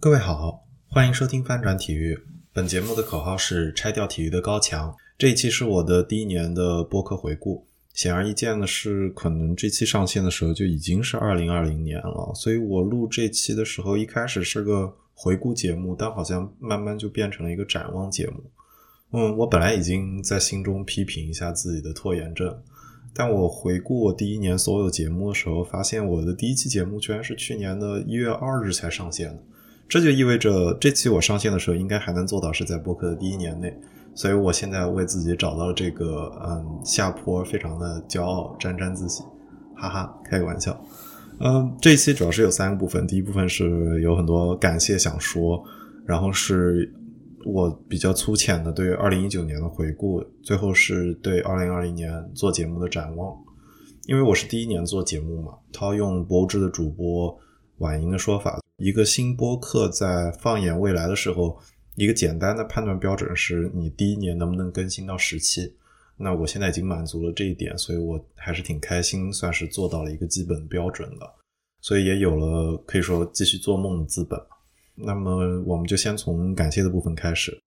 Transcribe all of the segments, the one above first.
各位好，欢迎收听翻转体育。本节目的口号是拆掉体育的高墙。这一期是我的第一年的播客回顾。显而易见的是，可能这期上线的时候就已经是二零二零年了。所以我录这期的时候，一开始是个回顾节目，但好像慢慢就变成了一个展望节目。嗯，我本来已经在心中批评一下自己的拖延症，但我回顾我第一年所有节目的时候，发现我的第一期节目居然是去年的一月二日才上线的。这就意味着这期我上线的时候，应该还能做到是在播客的第一年内。所以我现在为自己找到了这个嗯下坡，非常的骄傲，沾沾自喜，哈哈，开个玩笑。嗯，这一期主要是有三个部分，第一部分是有很多感谢想说，然后是我比较粗浅的对二零一九年的回顾，最后是对二零二零年做节目的展望。因为我是第一年做节目嘛，套用博物志的主播婉莹的说法，一个新播客在放眼未来的时候。一个简单的判断标准是你第一年能不能更新到十期。那我现在已经满足了这一点，所以我还是挺开心，算是做到了一个基本标准的，所以也有了可以说继续做梦的资本。那么我们就先从感谢的部分开始。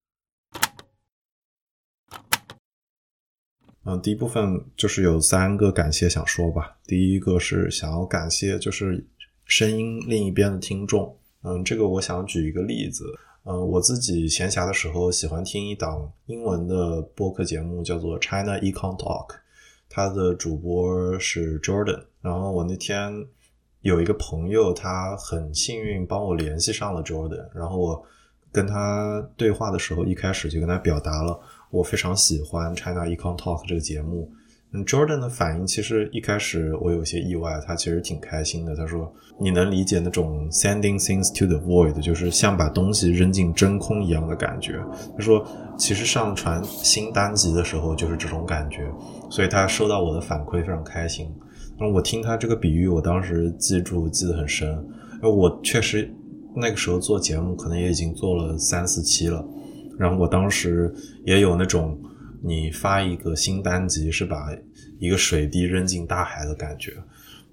嗯，第一部分就是有三个感谢想说吧。第一个是想要感谢，就是声音另一边的听众。嗯，这个我想举一个例子。嗯，我自己闲暇的时候喜欢听一档英文的播客节目，叫做 China Econ Talk，它的主播是 Jordan。然后我那天有一个朋友，他很幸运帮我联系上了 Jordan。然后我跟他对话的时候，一开始就跟他表达了我非常喜欢 China Econ Talk 这个节目。，Jordan 的反应其实一开始我有些意外，他其实挺开心的。他说：“你能理解那种 sending things to the void，就是像把东西扔进真空一样的感觉。”他说：“其实上传新单集的时候就是这种感觉。”所以他收到我的反馈非常开心。那我听他这个比喻，我当时记住记得很深。我确实那个时候做节目可能也已经做了三四期了，然后我当时也有那种。你发一个新单集是把一个水滴扔进大海的感觉，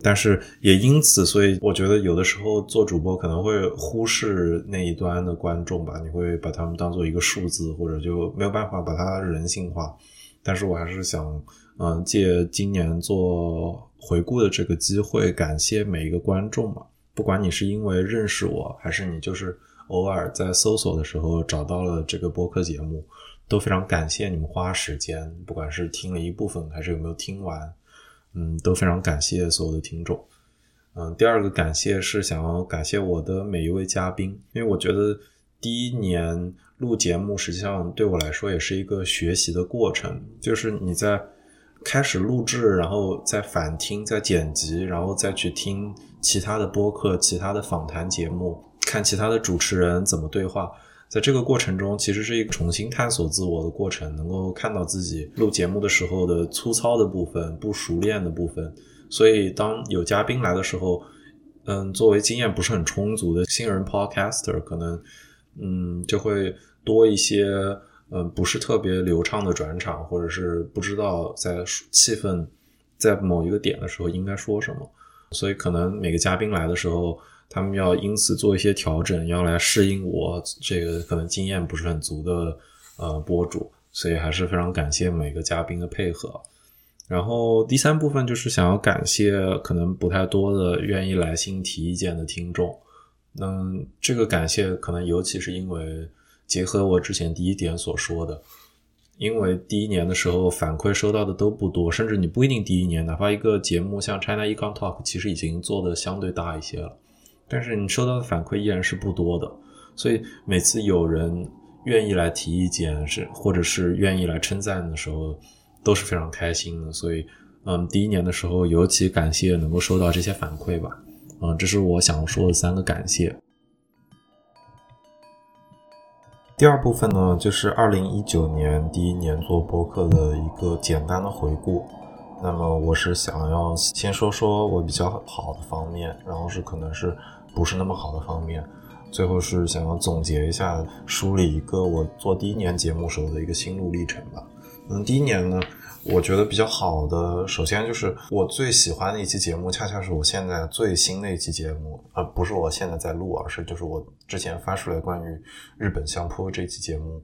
但是也因此，所以我觉得有的时候做主播可能会忽视那一端的观众吧，你会把他们当做一个数字，或者就没有办法把它人性化。但是我还是想，嗯，借今年做回顾的这个机会，感谢每一个观众嘛，不管你是因为认识我，还是你就是偶尔在搜索的时候找到了这个播客节目。都非常感谢你们花时间，不管是听了一部分还是有没有听完，嗯，都非常感谢所有的听众。嗯，第二个感谢是想要感谢我的每一位嘉宾，因为我觉得第一年录节目实际上对我来说也是一个学习的过程，就是你在开始录制，然后再反听、再剪辑，然后再去听其他的播客、其他的访谈节目，看其他的主持人怎么对话。在这个过程中，其实是一个重新探索自我的过程，能够看到自己录节目的时候的粗糙的部分、不熟练的部分。所以，当有嘉宾来的时候，嗯，作为经验不是很充足的新人 podcaster，可能，嗯，就会多一些，嗯，不是特别流畅的转场，或者是不知道在气氛在某一个点的时候应该说什么。所以，可能每个嘉宾来的时候。他们要因此做一些调整，要来适应我这个可能经验不是很足的呃博主，所以还是非常感谢每个嘉宾的配合。然后第三部分就是想要感谢可能不太多的愿意来信提意见的听众。嗯，这个感谢可能尤其是因为结合我之前第一点所说的，因为第一年的时候反馈收到的都不多，甚至你不一定第一年，哪怕一个节目像 China Econ Talk，其实已经做的相对大一些了。但是你收到的反馈依然是不多的，所以每次有人愿意来提意见，是或者是愿意来称赞的时候，都是非常开心的。所以，嗯，第一年的时候尤其感谢能够收到这些反馈吧。嗯，这是我想说的三个感谢。第二部分呢，就是二零一九年第一年做播客的一个简单的回顾。那么我是想要先说说我比较好的方面，然后是可能是。不是那么好的方面，最后是想要总结一下，梳理一个我做第一年节目时候的一个心路历程吧。嗯，第一年呢，我觉得比较好的，首先就是我最喜欢的一期节目，恰恰是我现在最新的一期节目，而不是我现在在录，而是就是我之前发出来关于日本相扑这期节目。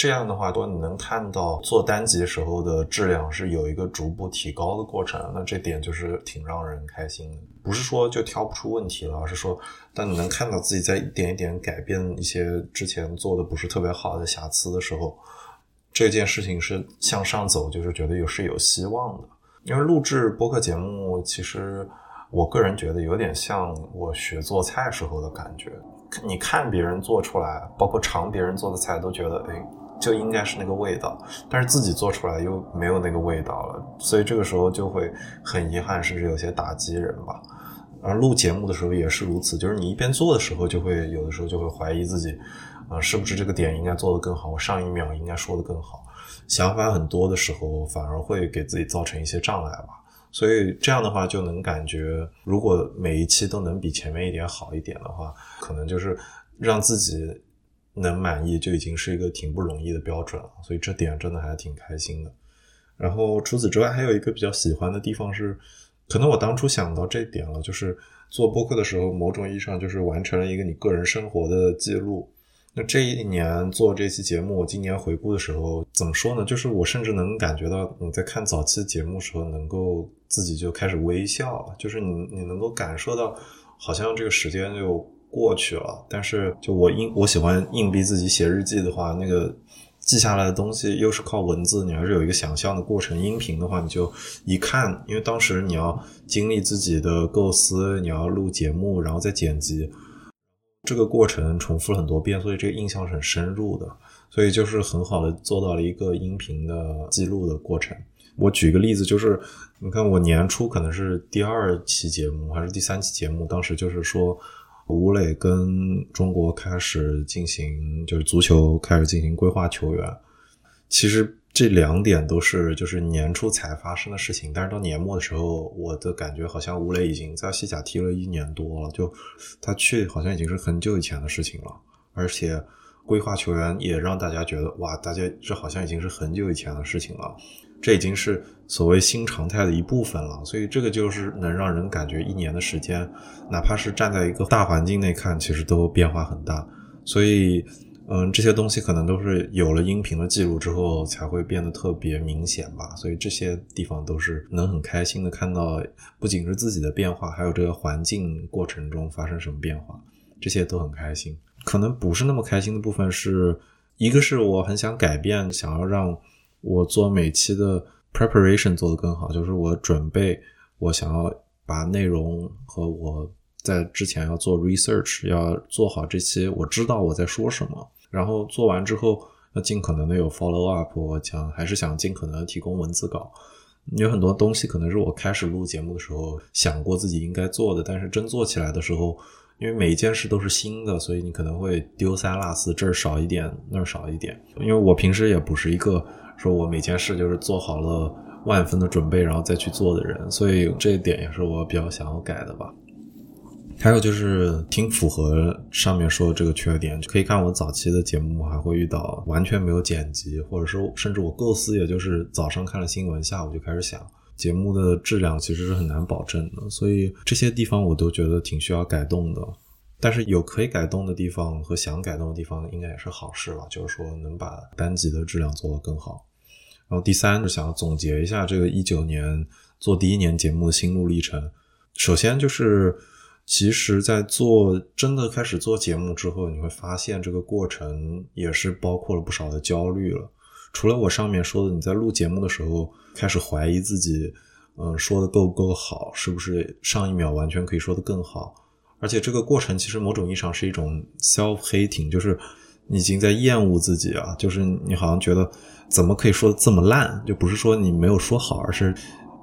这样的话，都你能看到做单集时候的质量是有一个逐步提高的过程，那这点就是挺让人开心的。不是说就挑不出问题了，而是说，当你能看到自己在一点一点改变一些之前做的不是特别好的瑕疵的时候，这件事情是向上走，就是觉得有是有希望的。因为录制播客节目，其实我个人觉得有点像我学做菜时候的感觉。你看别人做出来，包括尝别人做的菜，都觉得哎。就应该是那个味道，但是自己做出来又没有那个味道了，所以这个时候就会很遗憾，甚至有些打击人吧。而录节目的时候也是如此，就是你一边做的时候，就会有的时候就会怀疑自己，啊，是不是这个点应该做得更好，我上一秒应该说得更好，想法很多的时候，反而会给自己造成一些障碍吧。所以这样的话，就能感觉，如果每一期都能比前面一点好一点的话，可能就是让自己。能满意就已经是一个挺不容易的标准了，所以这点真的还挺开心的。然后除此之外，还有一个比较喜欢的地方是，可能我当初想到这点了，就是做播客的时候，某种意义上就是完成了一个你个人生活的记录。那这一年做这期节目，我今年回顾的时候，怎么说呢？就是我甚至能感觉到你在看早期节目时候，能够自己就开始微笑，就是你你能够感受到，好像这个时间就。过去了，但是就我硬我喜欢硬逼自己写日记的话，那个记下来的东西又是靠文字，你还是有一个想象的过程。音频的话，你就一看，因为当时你要经历自己的构思，你要录节目，然后再剪辑，这个过程重复了很多遍，所以这个印象是很深入的，所以就是很好的做到了一个音频的记录的过程。我举个例子，就是你看我年初可能是第二期节目还是第三期节目，当时就是说。吴磊跟中国开始进行，就是足球开始进行规划球员。其实这两点都是就是年初才发生的事情，但是到年末的时候，我的感觉好像吴磊已经在西甲踢了一年多了，就他去好像已经是很久以前的事情了，而且规划球员也让大家觉得哇，大家这好像已经是很久以前的事情了。这已经是所谓新常态的一部分了，所以这个就是能让人感觉一年的时间，哪怕是站在一个大环境内看，其实都变化很大。所以，嗯，这些东西可能都是有了音频的记录之后才会变得特别明显吧。所以这些地方都是能很开心的看到，不仅是自己的变化，还有这个环境过程中发生什么变化，这些都很开心。可能不是那么开心的部分是，一个是我很想改变，想要让。我做每期的 preparation 做得更好，就是我准备，我想要把内容和我在之前要做 research，要做好这些，我知道我在说什么，然后做完之后要尽可能的有 follow up，我想还是想尽可能提供文字稿。有很多东西可能是我开始录节目的时候想过自己应该做的，但是真做起来的时候，因为每一件事都是新的，所以你可能会丢三落四，这儿少一点，那儿少一点。因为我平时也不是一个。说我每件事就是做好了万分的准备，然后再去做的人，所以这一点也是我比较想要改的吧。还有就是挺符合上面说的这个缺点，可以看我早期的节目还会遇到完全没有剪辑，或者说甚至我构思也就是早上看了新闻，下午就开始想节目的质量其实是很难保证的，所以这些地方我都觉得挺需要改动的。但是有可以改动的地方和想改动的地方，应该也是好事吧，就是说能把单集的质量做得更好。然后第三是想要总结一下这个一九年做第一年节目的心路历程。首先就是，其实，在做真的开始做节目之后，你会发现这个过程也是包括了不少的焦虑了。除了我上面说的，你在录节目的时候开始怀疑自己，嗯，说的够不够好，是不是上一秒完全可以说的更好？而且这个过程其实某种意义上是一种 self hating，就是已经在厌恶自己啊，就是你好像觉得。怎么可以说的这么烂？就不是说你没有说好，而是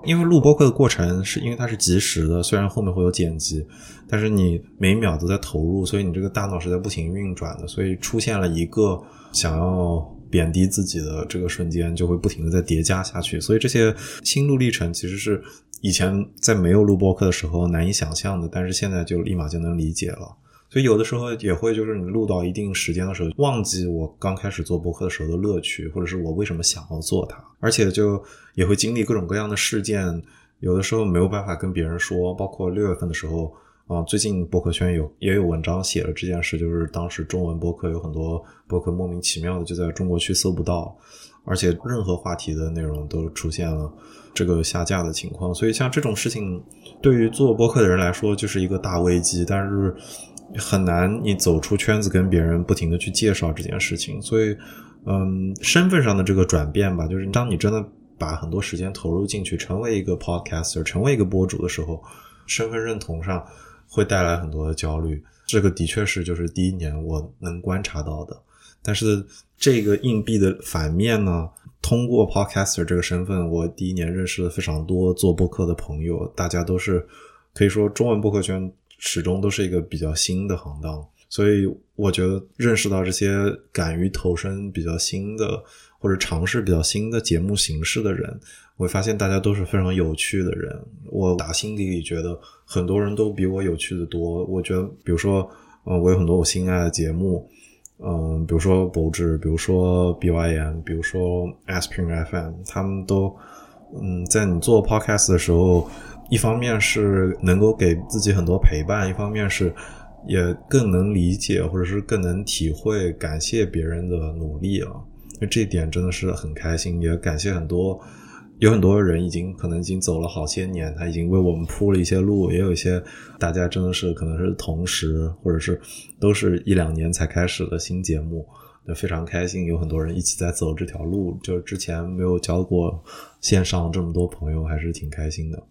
因为录播课的过程是因为它是及时的，虽然后面会有剪辑，但是你每秒都在投入，所以你这个大脑是在不停运转的，所以出现了一个想要贬低自己的这个瞬间，就会不停的在叠加下去。所以这些心路历程其实是以前在没有录播课的时候难以想象的，但是现在就立马就能理解了。所以有的时候也会就是你录到一定时间的时候，忘记我刚开始做播客的时候的乐趣，或者是我为什么想要做它，而且就也会经历各种各样的事件，有的时候没有办法跟别人说。包括六月份的时候，啊，最近博客圈有也有文章写了这件事，就是当时中文博客有很多博客莫名其妙的就在中国区搜不到，而且任何话题的内容都出现了这个下架的情况。所以像这种事情，对于做播客的人来说就是一个大危机，但是。很难，你走出圈子跟别人不停的去介绍这件事情，所以，嗯，身份上的这个转变吧，就是当你真的把很多时间投入进去，成为一个 podcaster，成为一个博主的时候，身份认同上会带来很多的焦虑。这个的确是就是第一年我能观察到的。但是这个硬币的反面呢，通过 podcaster 这个身份，我第一年认识了非常多做播客的朋友，大家都是可以说中文播客圈。始终都是一个比较新的行当，所以我觉得认识到这些敢于投身比较新的或者尝试比较新的节目形式的人，我发现大家都是非常有趣的人。我打心底里觉得很多人都比我有趣的多。我觉得，比如说，嗯，我有很多我心爱的节目，嗯，比如说博智，比如说 BYM，比如说 Aspirin FM，他们都，嗯，在你做 Podcast 的时候。一方面是能够给自己很多陪伴，一方面是也更能理解或者是更能体会感谢别人的努力了。那这点真的是很开心，也感谢很多有很多人已经可能已经走了好些年，他已经为我们铺了一些路，也有一些大家真的是可能是同时或者是都是一两年才开始的新节目，就非常开心，有很多人一起在走这条路，就是之前没有交过线上这么多朋友，还是挺开心的。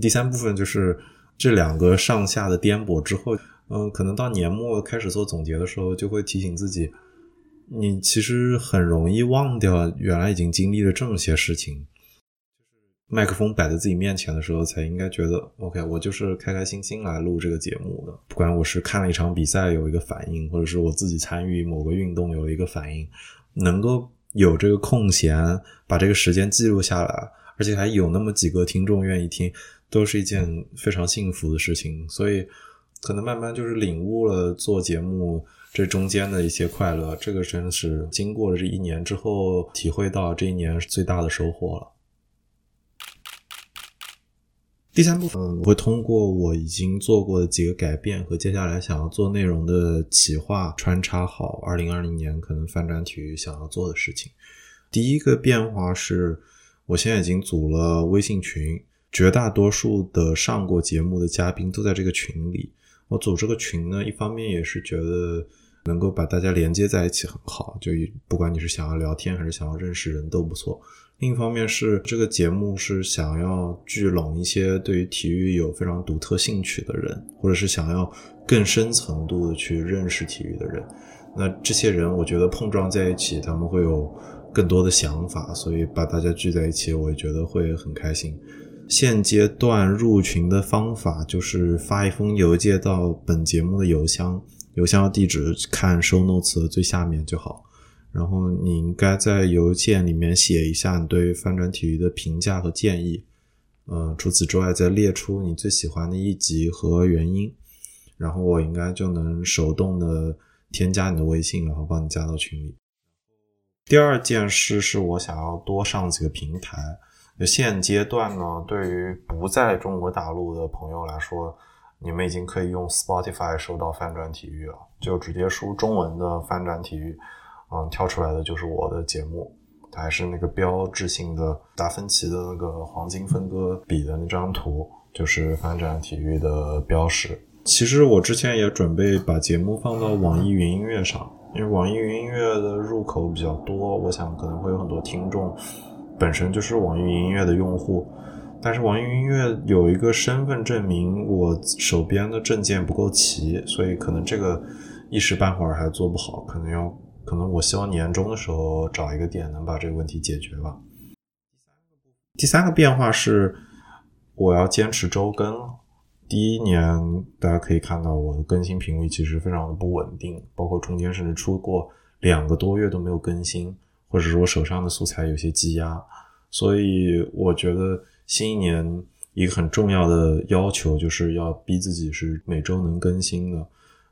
第三部分就是这两个上下的颠簸之后，嗯，可能到年末开始做总结的时候，就会提醒自己，你其实很容易忘掉原来已经经历了这么些事情。麦克风摆在自己面前的时候，才应该觉得 OK，我就是开开心心来录这个节目的。不管我是看了一场比赛有一个反应，或者是我自己参与某个运动有一个反应，能够有这个空闲把这个时间记录下来，而且还有那么几个听众愿意听。都是一件非常幸福的事情，所以可能慢慢就是领悟了做节目这中间的一些快乐。这个真的是经过了这一年之后，体会到这一年是最大的收获了。第三部分我会通过我已经做过的几个改变和接下来想要做内容的企划穿插好二零二零年可能翻转体育想要做的事情。第一个变化是我现在已经组了微信群。绝大多数的上过节目的嘉宾都在这个群里。我组这个群呢，一方面也是觉得能够把大家连接在一起很好，就不管你是想要聊天还是想要认识人都不错。另一方面是这个节目是想要聚拢一些对于体育有非常独特兴趣的人，或者是想要更深层度的去认识体育的人。那这些人，我觉得碰撞在一起，他们会有更多的想法，所以把大家聚在一起，我也觉得会很开心。现阶段入群的方法就是发一封邮件到本节目的邮箱，邮箱的地址看 show notes 的最下面就好。然后你应该在邮件里面写一下你对翻转体育的评价和建议。嗯，除此之外再列出你最喜欢的一集和原因。然后我应该就能手动的添加你的微信，然后帮你加到群里。第二件事是我想要多上几个平台。现阶段呢，对于不在中国大陆的朋友来说，你们已经可以用 Spotify 收到翻转体育了，就直接输中文的翻转体育，嗯，跳出来的就是我的节目，它还是那个标志性的达芬奇的那个黄金分割比的那张图，就是翻转体育的标识。其实我之前也准备把节目放到网易云音乐上，因为网易云音乐的入口比较多，我想可能会有很多听众。本身就是网易云音乐的用户，但是网易云音乐有一个身份证明，我手边的证件不够齐，所以可能这个一时半会儿还做不好，可能要可能我希望年终的时候找一个点能把这个问题解决吧。第三个变化是我要坚持周更。第一年大家可以看到我的更新频率其实非常的不稳定，包括中间甚至出过两个多月都没有更新。或者是我手上的素材有些积压，所以我觉得新一年一个很重要的要求就是要逼自己是每周能更新的。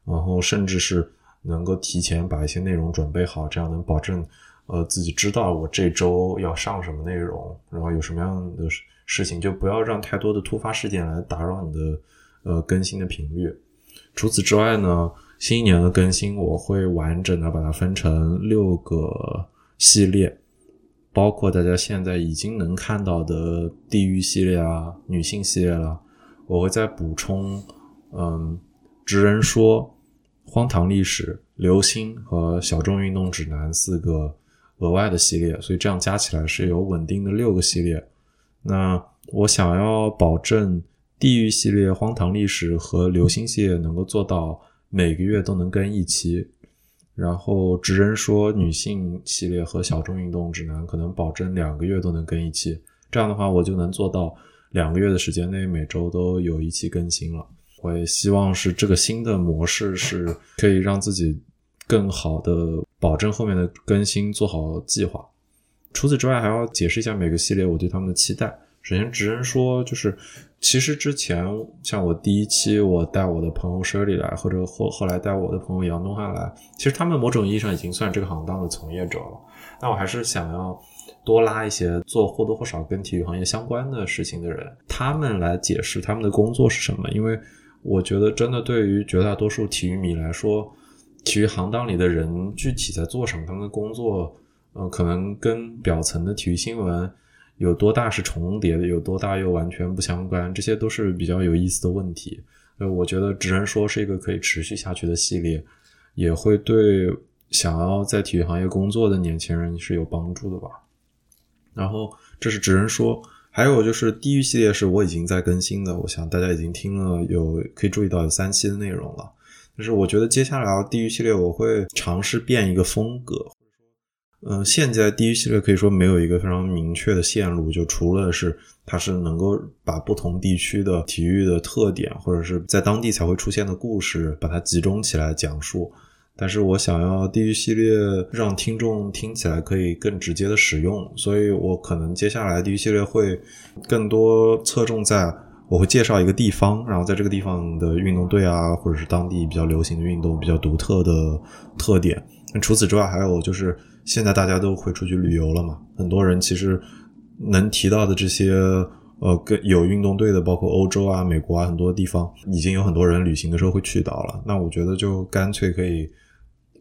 然后甚至是能够提前把一些内容准备好，这样能保证呃自己知道我这周要上什么内容，然后有什么样的事情，就不要让太多的突发事件来打扰你的呃更新的频率。除此之外呢，新一年的更新我会完整的把它分成六个系列，包括大家现在已经能看到的地狱系列啊、女性系列了，我会再补充，嗯，职人说、荒唐历史、流星和小众运动指南四个额外的系列，所以这样加起来是有稳定的六个系列。那我想要保证。地狱系列、荒唐历史和流星系列能够做到每个月都能更一期，然后直人说女性系列和小众运动指南可能保证两个月都能更一期。这样的话，我就能做到两个月的时间内每周都有一期更新了。我也希望是这个新的模式是可以让自己更好的保证后面的更新，做好计划。除此之外，还要解释一下每个系列我对他们的期待。首先，直人说就是。其实之前像我第一期我带我的朋友 Shirley 来，或者后后来带我的朋友杨东汉来，其实他们某种意义上已经算这个行当的从业者了。那我还是想要多拉一些做或多或少跟体育行业相关的事情的人，他们来解释他们的工作是什么。因为我觉得真的对于绝大多数体育迷来说，体育行当里的人具体在做什么，他们的工作，呃，可能跟表层的体育新闻。有多大是重叠的，有多大又完全不相关，这些都是比较有意思的问题。呃，我觉得只能说是一个可以持续下去的系列，也会对想要在体育行业工作的年轻人是有帮助的吧。然后这是只能说，还有就是地狱系列是我已经在更新的，我想大家已经听了有可以注意到有三期的内容了。就是我觉得接下来地狱系列我会尝试变一个风格。嗯，现在第一系列可以说没有一个非常明确的线路，就除了是它是能够把不同地区的体育的特点，或者是在当地才会出现的故事，把它集中起来讲述。但是我想要地狱系列让听众听起来可以更直接的使用，所以我可能接下来地狱系列会更多侧重在我会介绍一个地方，然后在这个地方的运动队啊，或者是当地比较流行的运动、比较独特的特点。那除此之外，还有就是。现在大家都会出去旅游了嘛？很多人其实能提到的这些呃，跟有运动队的，包括欧洲啊、美国啊，很多地方已经有很多人旅行的时候会去到了。那我觉得就干脆可以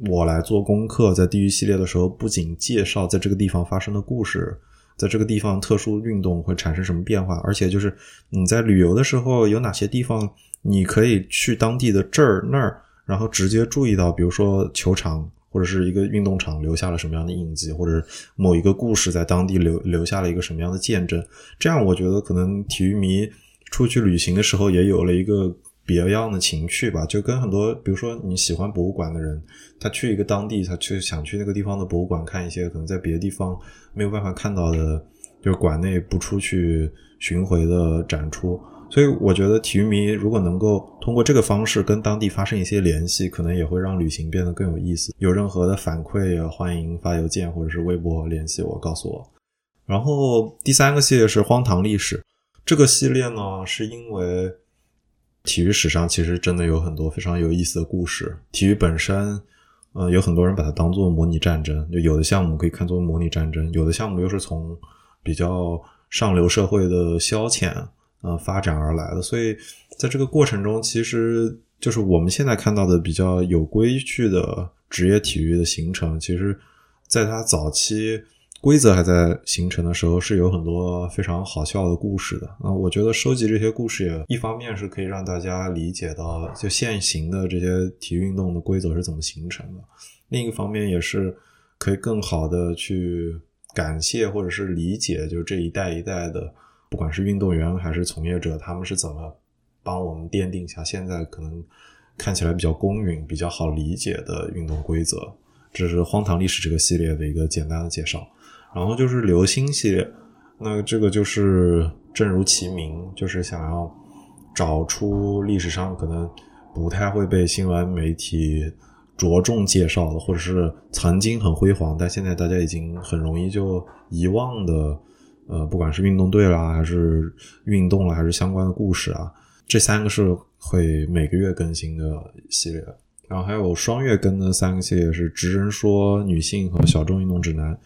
我来做功课，在地狱系列的时候，不仅介绍在这个地方发生的故事，在这个地方特殊运动会产生什么变化，而且就是你在旅游的时候有哪些地方你可以去当地的这儿那儿，然后直接注意到，比如说球场。或者是一个运动场留下了什么样的印记，或者某一个故事在当地留留下了一个什么样的见证，这样我觉得可能体育迷出去旅行的时候也有了一个别样的情趣吧。就跟很多，比如说你喜欢博物馆的人，他去一个当地，他去想去那个地方的博物馆看一些可能在别的地方没有办法看到的，就是馆内不出去巡回的展出。所以我觉得体育迷如果能够通过这个方式跟当地发生一些联系，可能也会让旅行变得更有意思。有任何的反馈，也欢迎发邮件或者是微博联系我，告诉我。然后第三个系列是荒唐历史，这个系列呢，是因为体育史上其实真的有很多非常有意思的故事。体育本身，呃，有很多人把它当做模拟战争，就有的项目可以看作模拟战争，有的项目又是从比较上流社会的消遣。呃，发展而来的，所以在这个过程中，其实就是我们现在看到的比较有规矩的职业体育的形成，其实在它早期规则还在形成的时候，是有很多非常好笑的故事的。啊，我觉得收集这些故事也一方面是可以让大家理解到就现行的这些体育运动的规则是怎么形成的，另一方面也是可以更好的去感谢或者是理解，就是这一代一代的。不管是运动员还是从业者，他们是怎么帮我们奠定下现在可能看起来比较公允、比较好理解的运动规则？这是荒唐历史这个系列的一个简单的介绍。然后就是流星系列，那这个就是正如其名，就是想要找出历史上可能不太会被新闻媒体着重介绍的，或者是曾经很辉煌，但现在大家已经很容易就遗忘的。呃，不管是运动队啦，还是运动啦，还是相关的故事啊，这三个是会每个月更新的系列。然后还有双月更的三个系列是直人说、女性和小众运动指南。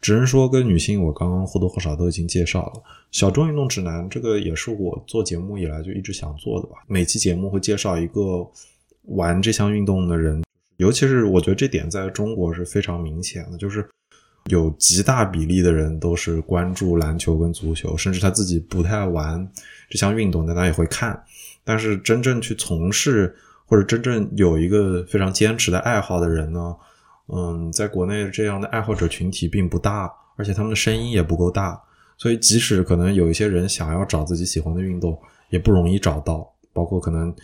直人说跟女性，我刚刚或多或少都已经介绍了。小众运动指南这个也是我做节目以来就一直想做的吧。每期节目会介绍一个玩这项运动的人，尤其是我觉得这点在中国是非常明显的，就是有极大比例的人都是关注篮球跟足球，甚至他自己不太玩这项运动，但他也会看。但是真正去从事或者真正有一个非常坚持的爱好的人呢？嗯，在国内这样的爱好者群体并不大，而且他们的声音也不够大，所以即使可能有一些人想要找自己喜欢的运动，也不容易找到。包括可能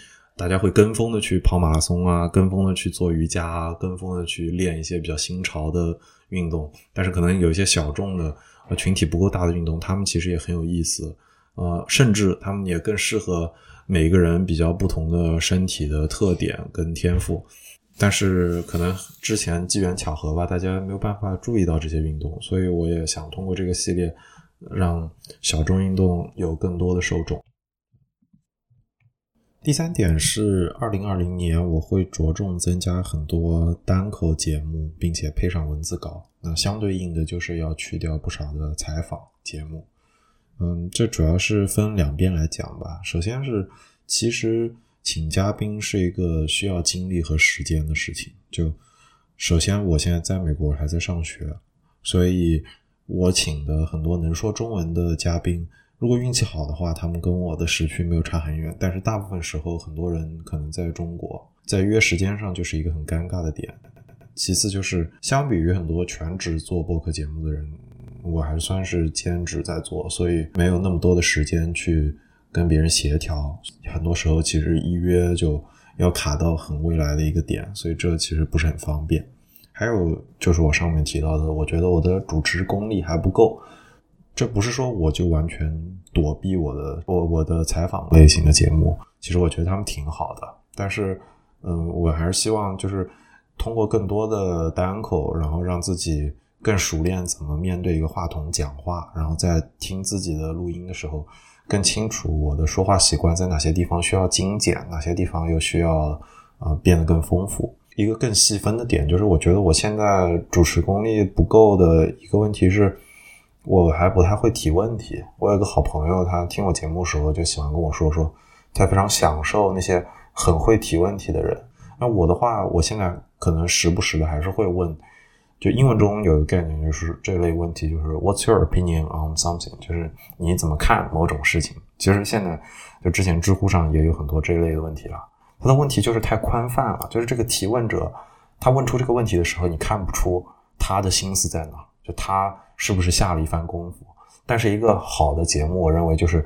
大家会跟风的去跑马拉松啊，跟风的去做瑜伽啊，跟风的去练一些比较新潮的运动。但是可能有一些小众的呃群体不够大的运动，他们其实也很有意思。呃，甚至他们也更适合每个人比较不同的身体的特点跟天赋。但是可能之前机缘巧合吧，大家没有办法注意到这些运动，所以我也想通过这个系列，让小众运动有更多的受众。第三点是，二零二零年我会着重增加很多单口节目，并且配上文字稿。那相对应的就是要去掉不少的采访节目。嗯，这主要是分两边来讲吧。首先是其实。请嘉宾是一个需要精力和时间的事情。就首先，我现在在美国还在上学，所以我请的很多能说中文的嘉宾，如果运气好的话，他们跟我的时区没有差很远。但是大部分时候，很多人可能在中国，在约时间上就是一个很尴尬的点。其次就是，相比于很多全职做播客节目的人，我还算是兼职在做，所以没有那么多的时间去。跟别人协调，很多时候其实一约就要卡到很未来的一个点，所以这其实不是很方便。还有就是我上面提到的，我觉得我的主持功力还不够。这不是说我就完全躲避我的我我的采访类型的节目，其实我觉得他们挺好的。但是，嗯，我还是希望就是通过更多的单口，然后让自己更熟练怎么面对一个话筒讲话，然后在听自己的录音的时候。更清楚我的说话习惯在哪些地方需要精简，哪些地方又需要啊变得更丰富。一个更细分的点就是，我觉得我现在主持功力不够的一个问题是，我还不太会提问题。我有个好朋友，他听我节目的时候就喜欢跟我说说，他非常享受那些很会提问题的人。那我的话，我现在可能时不时的还是会问。就英文中有一个概念，就是这类问题，就是 What's your opinion on something？就是你怎么看某种事情？其实现在就之前知乎上也有很多这类的问题了。他的问题就是太宽泛了，就是这个提问者他问出这个问题的时候，你看不出他的心思在哪，就他是不是下了一番功夫。但是一个好的节目，我认为就是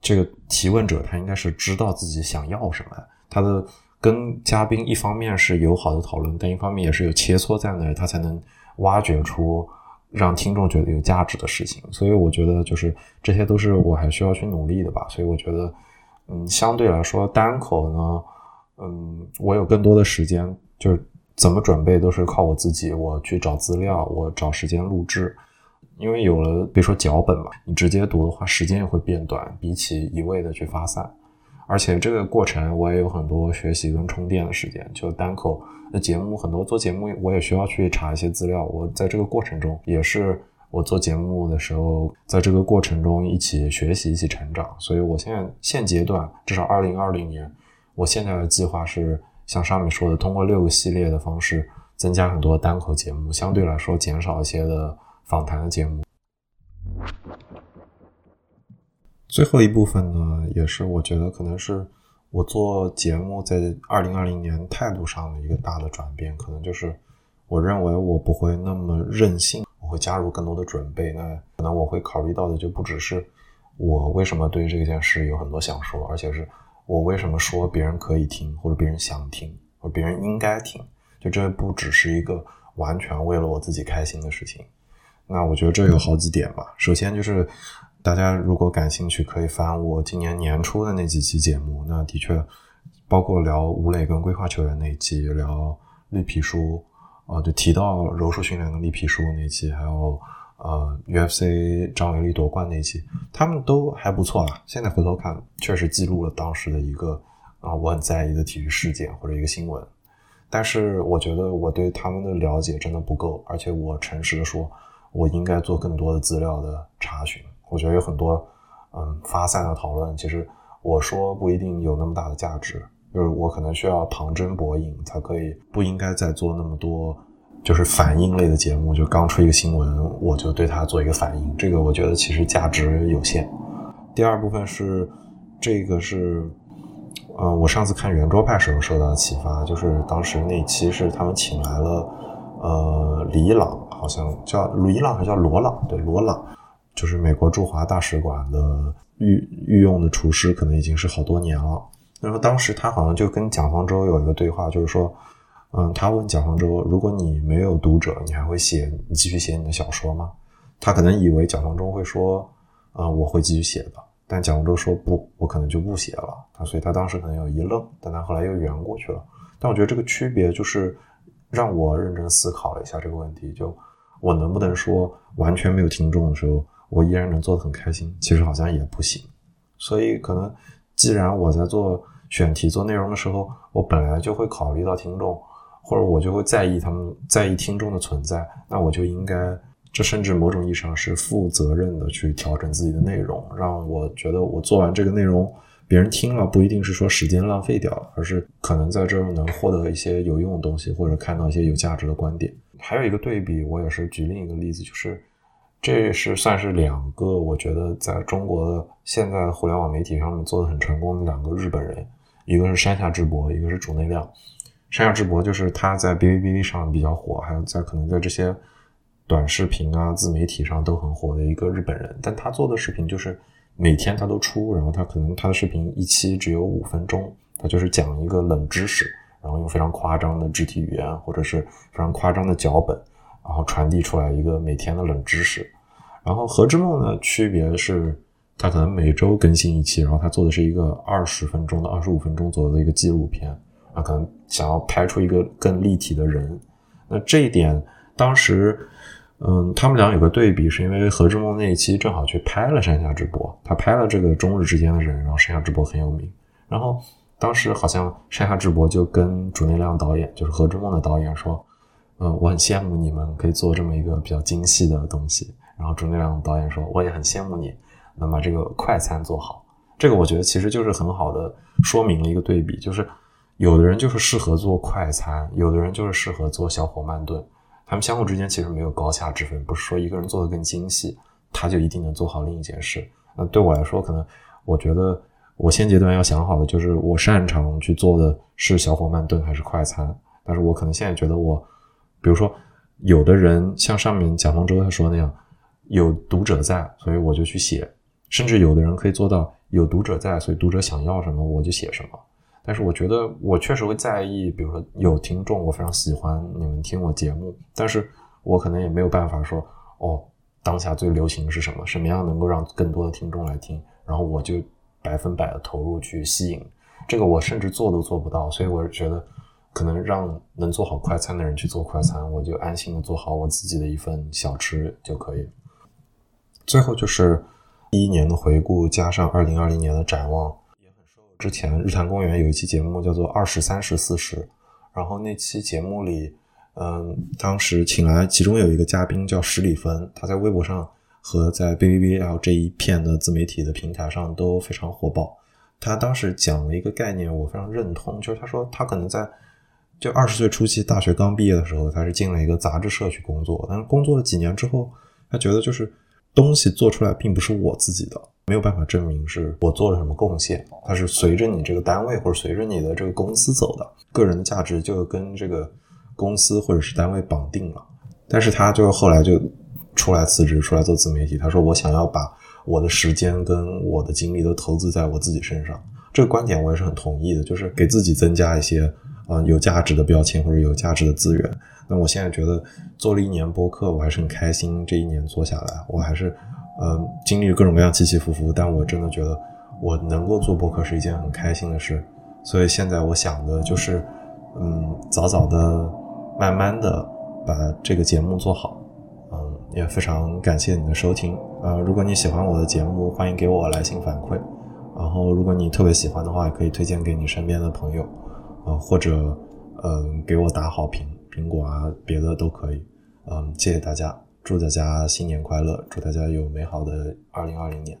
这个提问者他应该是知道自己想要什么，他的。跟嘉宾一方面是友好的讨论，但一方面也是有切磋在那，他才能挖掘出让听众觉得有价值的事情。所以我觉得就是这些都是我还需要去努力的吧。所以我觉得，嗯，相对来说单口呢，嗯，我有更多的时间，就是怎么准备都是靠我自己，我去找资料，我找时间录制。因为有了比如说脚本嘛，你直接读的话，时间也会变短，比起一味的去发散。而且这个过程我也有很多学习跟充电的时间，就单口的节目很多做节目我也需要去查一些资料，我在这个过程中也是我做节目的时候，在这个过程中一起学习一起成长，所以我现在现阶段至少二零二零年，我现在的计划是像上面说的，通过六个系列的方式增加很多单口节目，相对来说减少一些的访谈的节目。最后一部分呢，也是我觉得可能是我做节目在二零二零年态度上的一个大的转变，可能就是我认为我不会那么任性，我会加入更多的准备。那可能我会考虑到的就不只是我为什么对这件事有很多想说，而且是我为什么说别人可以听，或者别人想听，或者别人应该听。就这不只是一个完全为了我自己开心的事情。那我觉得这有好几点吧。首先就是。大家如果感兴趣，可以翻我今年年初的那几期节目。那的确，包括聊吴磊跟规划球员那一期，聊绿皮书，啊，就提到柔术训练的绿皮书那一期，还有呃 UFC 张伟丽夺冠那期，他们都还不错啦。现在回头看，确实记录了当时的一个啊我很在意的体育事件或者一个新闻。但是我觉得我对他们的了解真的不够，而且我诚实的说，我应该做更多的资料的查询。我觉得有很多嗯发散的讨论，其实我说不一定有那么大的价值，就是我可能需要旁征博引才可以，不应该再做那么多就是反应类的节目，就刚出一个新闻我就对它做一个反应，这个我觉得其实价值有限。第二部分是这个是。嗯，我上次看圆桌派时候受到的启发，就是当时那期是他们请来了，呃，李朗，好像叫李朗还是叫罗朗？对，罗朗，就是美国驻华大使馆的御御用的厨师，可能已经是好多年了。然后当时他好像就跟蒋方舟有一个对话，就是说，嗯，他问蒋方舟，如果你没有读者，你还会写，你继续写你的小说吗？他可能以为蒋方舟会说，嗯，我会继续写的。但蒋方舟说不，我可能就不写了。他所以，他当时可能有一愣，但他后来又圆过去了。但我觉得这个区别就是让我认真思考了一下这个问题：就我能不能说完全没有听众的时候，我依然能做得很开心？其实好像也不行。所以，可能既然我在做选题、做内容的时候，我本来就会考虑到听众，或者我就会在意他们在意听众的存在，那我就应该。这甚至某种意义上是负责任的去调整自己的内容，让我觉得我做完这个内容，别人听了不一定是说时间浪费掉了，而是可能在这儿能获得一些有用的东西，或者看到一些有价值的观点。还有一个对比，我也是举另一个例子，就是这是算是两个我觉得在中国现在互联网媒体上面做的很成功的两个日本人，一个是山下智博，一个是主内亮。山下智博就是他在哔哩哔哩上比较火，还有在可能在这些。短视频啊，自媒体上都很火的一个日本人，但他做的视频就是每天他都出，然后他可能他的视频一期只有五分钟，他就是讲一个冷知识，然后用非常夸张的肢体语言或者是非常夸张的脚本，然后传递出来一个每天的冷知识。然后何之梦呢，区别是他可能每周更新一期，然后他做的是一个二十分钟到二十五分钟左右的一个纪录片，啊，可能想要拍出一个更立体的人。那这一点当时。嗯，他们俩有个对比，是因为何志梦那一期正好去拍了山下直播，他拍了这个中日之间的人，然后山下直播很有名。然后当时好像山下智博就跟竹内亮导演，就是何志梦的导演说：“嗯，我很羡慕你们可以做这么一个比较精细的东西。”然后竹内亮导演说：“我也很羡慕你能把这个快餐做好。”这个我觉得其实就是很好的说明了一个对比，就是有的人就是适合做快餐，有的人就是适合做小火慢炖。他们相互之间其实没有高下之分，不是说一个人做的更精细，他就一定能做好另一件事。那对我来说，可能我觉得我现阶段要想好的就是我擅长去做的是小火慢炖还是快餐。但是我可能现在觉得我，比如说有的人像上面蒋方舟他说那样，有读者在，所以我就去写，甚至有的人可以做到有读者在，所以读者想要什么我就写什么。但是我觉得我确实会在意，比如说有听众，我非常喜欢你们听我节目，但是我可能也没有办法说，哦，当下最流行的是什么，什么样能够让更多的听众来听，然后我就百分百的投入去吸引，这个我甚至做都做不到，所以我是觉得，可能让能做好快餐的人去做快餐，我就安心的做好我自己的一份小吃就可以。最后就是一一年的回顾，加上二零二零年的展望。之前日坛公园有一期节目叫做《二十三十四十》，然后那期节目里，嗯，当时请来其中有一个嘉宾叫史里芬，他在微博上和在哔哩哔哩这一片的自媒体的平台上都非常火爆。他当时讲了一个概念，我非常认同，就是他说他可能在就二十岁初期，大学刚毕业的时候，他是进了一个杂志社去工作，但是工作了几年之后，他觉得就是东西做出来并不是我自己的。没有办法证明是我做了什么贡献，它是随着你这个单位或者随着你的这个公司走的，个人的价值就跟这个公司或者是单位绑定了。但是他就是后来就出来辞职，出来做自媒体。他说：“我想要把我的时间跟我的精力都投资在我自己身上。”这个观点我也是很同意的，就是给自己增加一些啊有价值的标签或者有价值的资源。那我现在觉得做了一年播客，我还是很开心。这一年做下来，我还是。呃经历各种各样起起伏伏但我真的觉得我能够做博客是一件很开心的事所以现在我想的就是嗯早早的慢慢的把这个节目做好嗯也非常感谢你的收听。呃如果你喜欢我的节目欢迎给我来信反馈。然后如果你特别喜欢的话也可以推荐给你身边的朋友呃或者嗯给我打好评苹果啊别的都可以。嗯谢谢大家。祝大家新年快乐祝大家有美好的二零二零年。